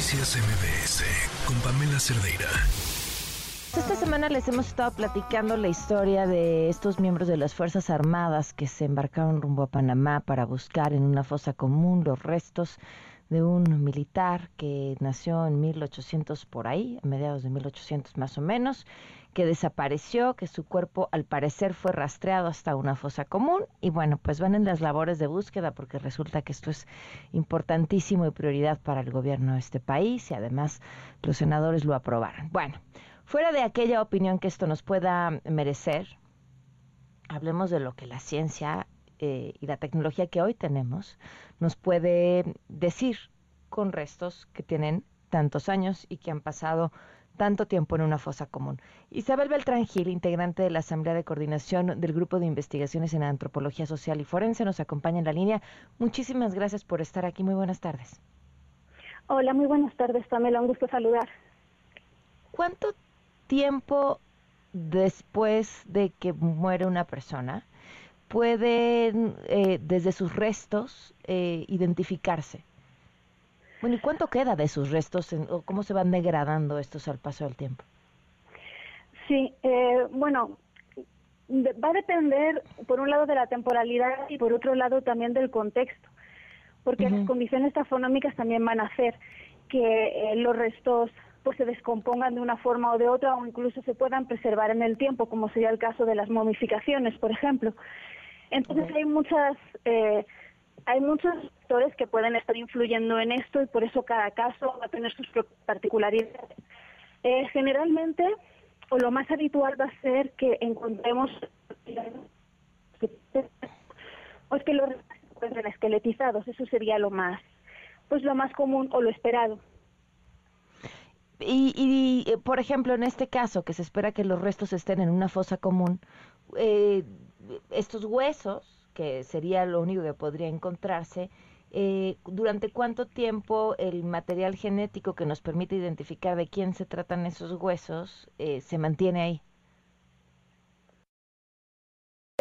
Noticias MBS con Pamela Cerdeira. Esta semana les hemos estado platicando la historia de estos miembros de las Fuerzas Armadas que se embarcaron rumbo a Panamá para buscar en una fosa común los restos de un militar que nació en 1800 por ahí, a mediados de 1800 más o menos, que desapareció, que su cuerpo al parecer fue rastreado hasta una fosa común y bueno, pues van en las labores de búsqueda porque resulta que esto es importantísimo y prioridad para el gobierno de este país y además los senadores lo aprobaron. Bueno, fuera de aquella opinión que esto nos pueda merecer, hablemos de lo que la ciencia eh, y la tecnología que hoy tenemos nos puede decir con restos que tienen tantos años y que han pasado tanto tiempo en una fosa común. Isabel Beltrán Gil, integrante de la Asamblea de Coordinación del Grupo de Investigaciones en Antropología Social y Forense, nos acompaña en la línea. Muchísimas gracias por estar aquí. Muy buenas tardes. Hola, muy buenas tardes, Pamela. Un gusto saludar. ¿Cuánto tiempo después de que muere una persona pueden eh, desde sus restos eh, identificarse. Bueno, ¿y cuánto queda de sus restos o cómo se van degradando estos al paso del tiempo? Sí, eh, bueno, va a depender por un lado de la temporalidad y por otro lado también del contexto, porque las condiciones taxonómicas también van a hacer que los restos pues se descompongan de una forma o de otra o incluso se puedan preservar en el tiempo, como sería el caso de las momificaciones, por ejemplo. Entonces hay muchas eh, hay muchos factores que pueden estar influyendo en esto y por eso cada caso va a tener sus particularidades. Eh, generalmente, o lo más habitual va a ser que encontremos o es que los restos encuentren esqueletizados, eso sería lo más, pues lo más común o lo esperado. Y, y, eh, por ejemplo, en este caso, que se espera que los restos estén en una fosa común, eh, estos huesos, que sería lo único que podría encontrarse, eh, ¿durante cuánto tiempo el material genético que nos permite identificar de quién se tratan esos huesos eh, se mantiene ahí?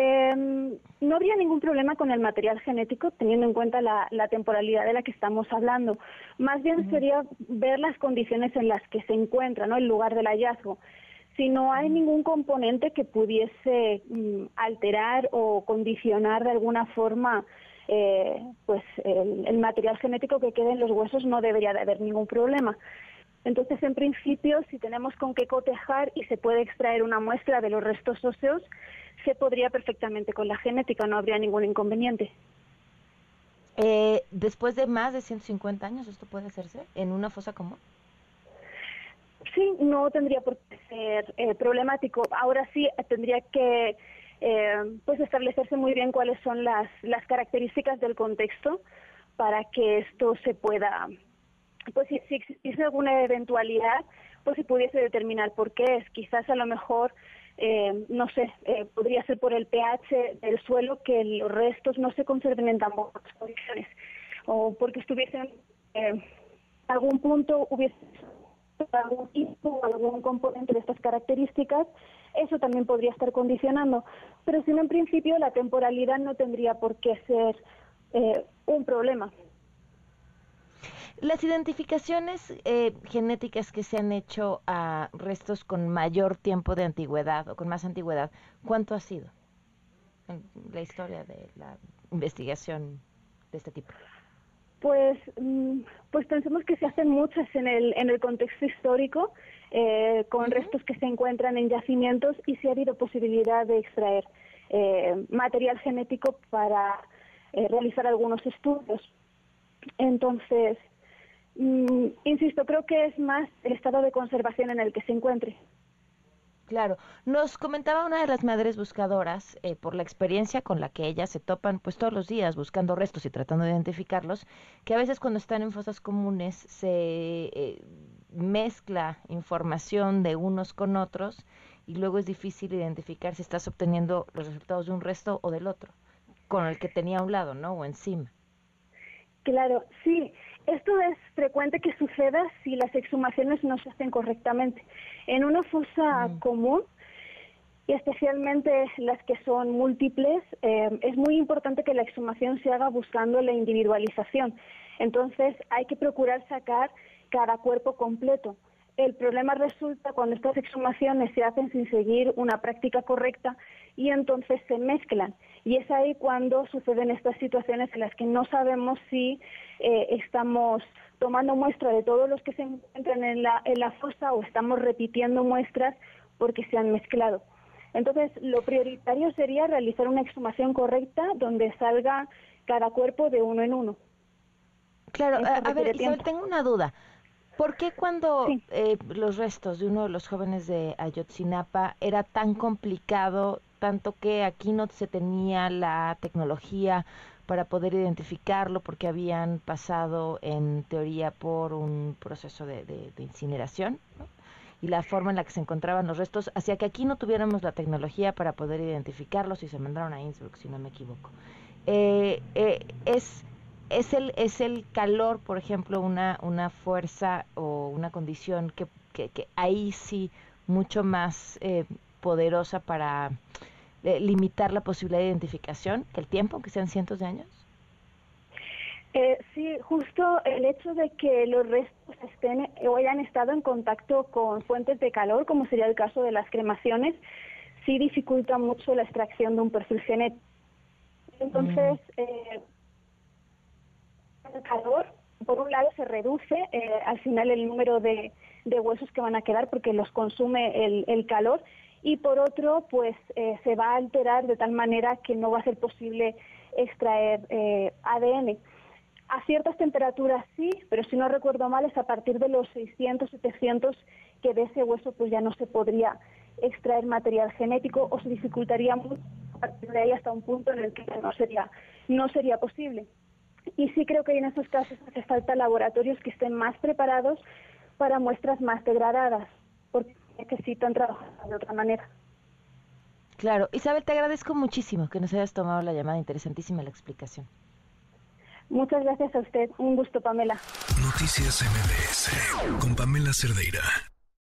Em, no habría ningún problema con el material genético teniendo en cuenta la, temporalidad de la que estamos hablando. Más bien sería ver las condiciones en las que se encuentra, ¿no? El lugar del hallazgo si no hay ningún componente que pudiese mm, alterar o condicionar de alguna forma eh, pues el, material genético que quede en los huesos no debería de haber ningún problema. Entonces, en principio, si tenemos con qué cotejar y se puede extraer una muestra de los restos óseos, se podría perfectamente con la genética, no habría ningún inconveniente. Eh, después de más de 150 años, ¿esto puede hacerse en una fosa común? Sí, no tendría por qué ser eh, problemático. Ahora sí eh, tendría que eh, pues establecerse muy bien cuáles son las, las características del contexto para que esto se pueda, pues si, si existiese alguna eventualidad, pues se pudiese determinar por qué es. Quizás a lo mejor, no sé, podría ser por el pH del suelo que los restos no se conserven en tan buenas condiciones o porque estuviesen algún punto hubiese algún tipo, algún componente de estas características, eso también podría estar condicionando. Pero si no, en principio, la temporalidad no tendría por qué ser eh, un problema. Las identificaciones eh, genéticas que se han hecho a restos con mayor tiempo de antigüedad o con más antigüedad, ¿cuánto ha sido en la historia de la investigación de este tipo? Pues, mm, pues pensemos que se hacen muchas en el, en el contexto histórico, eh, con restos que se encuentran en yacimientos y si ha habido posibilidad de extraer eh, material genético para eh, realizar algunos estudios. Entonces, mm, insisto, creo que es más el estado de conservación en el que se encuentre. Claro, nos comentaba una de las madres buscadoras eh, por la experiencia con la que ellas se topan pues todos los días buscando restos y tratando de identificarlos, que a veces cuando están en fosas comunes se eh, mezcla información de unos con otros y luego es difícil identificar si estás obteniendo los resultados de un resto o del otro, con el que tenía a un lado, ¿no? O encima. Claro, sí. Esto es frecuente que suceda si las exhumaciones no se hacen correctamente. En una fosa mm. común, y especialmente las que son múltiples, eh, es muy importante que la exhumación se haga buscando la individualización. Entonces hay que procurar sacar cada cuerpo completo. El problema resulta cuando estas exhumaciones se hacen sin seguir una práctica correcta y entonces se mezclan. Y es ahí cuando suceden estas situaciones en las que no sabemos si eh, estamos tomando muestra de todos los que se encuentran en la, en la fosa o estamos repitiendo muestras porque se han mezclado. Entonces, lo prioritario sería realizar una exhumación correcta donde salga cada cuerpo de uno en uno. Claro, a, ver, tengo una duda. ¿Por qué cuando eh, los restos de uno de los jóvenes de Ayotzinapa era tan complicado, tanto que aquí no se tenía la tecnología para poder identificarlo porque habían pasado en teoría por un proceso de, de incineración? ¿no? y la forma en la que se encontraban los restos, hacia que aquí no tuviéramos la tecnología para poder identificarlos y se mandaron a Innsbruck, si no me equivoco. Eh, eh, es, es, el, es el calor, por ejemplo, una, una fuerza o una condición que, que, ahí sí mucho más eh, poderosa para limitar la posibilidad de identificación que el tiempo, aunque sean cientos de años. Eh, sí, justo el hecho de que los restos estén o hayan estado en contacto con fuentes de calor, como sería el caso de las cremaciones, sí dificulta mucho la extracción de un perfil genético. Entonces, mm. eh, el calor, por un lado, se reduce eh, al final el número de, huesos que van a quedar porque los consume el, calor y por otro, pues se va a alterar de tal manera que no va a ser posible extraer ADN. A ciertas temperaturas sí, pero si no recuerdo mal es a partir de los 600, 700 que de ese hueso pues ya no se podría extraer material genético o se dificultaría mucho a partir de ahí hasta un punto en el que no sería, no sería posible. Y sí creo que en estos casos hace falta laboratorios que estén más preparados para muestras más degradadas, porque necesitan trabajar de otra manera. Claro, Isabel, te agradezco muchísimo que nos hayas tomado la llamada, interesantísima la explicación. Muchas gracias a usted. Un gusto, Pamela. Noticias MBS con Pamela Cerdeira.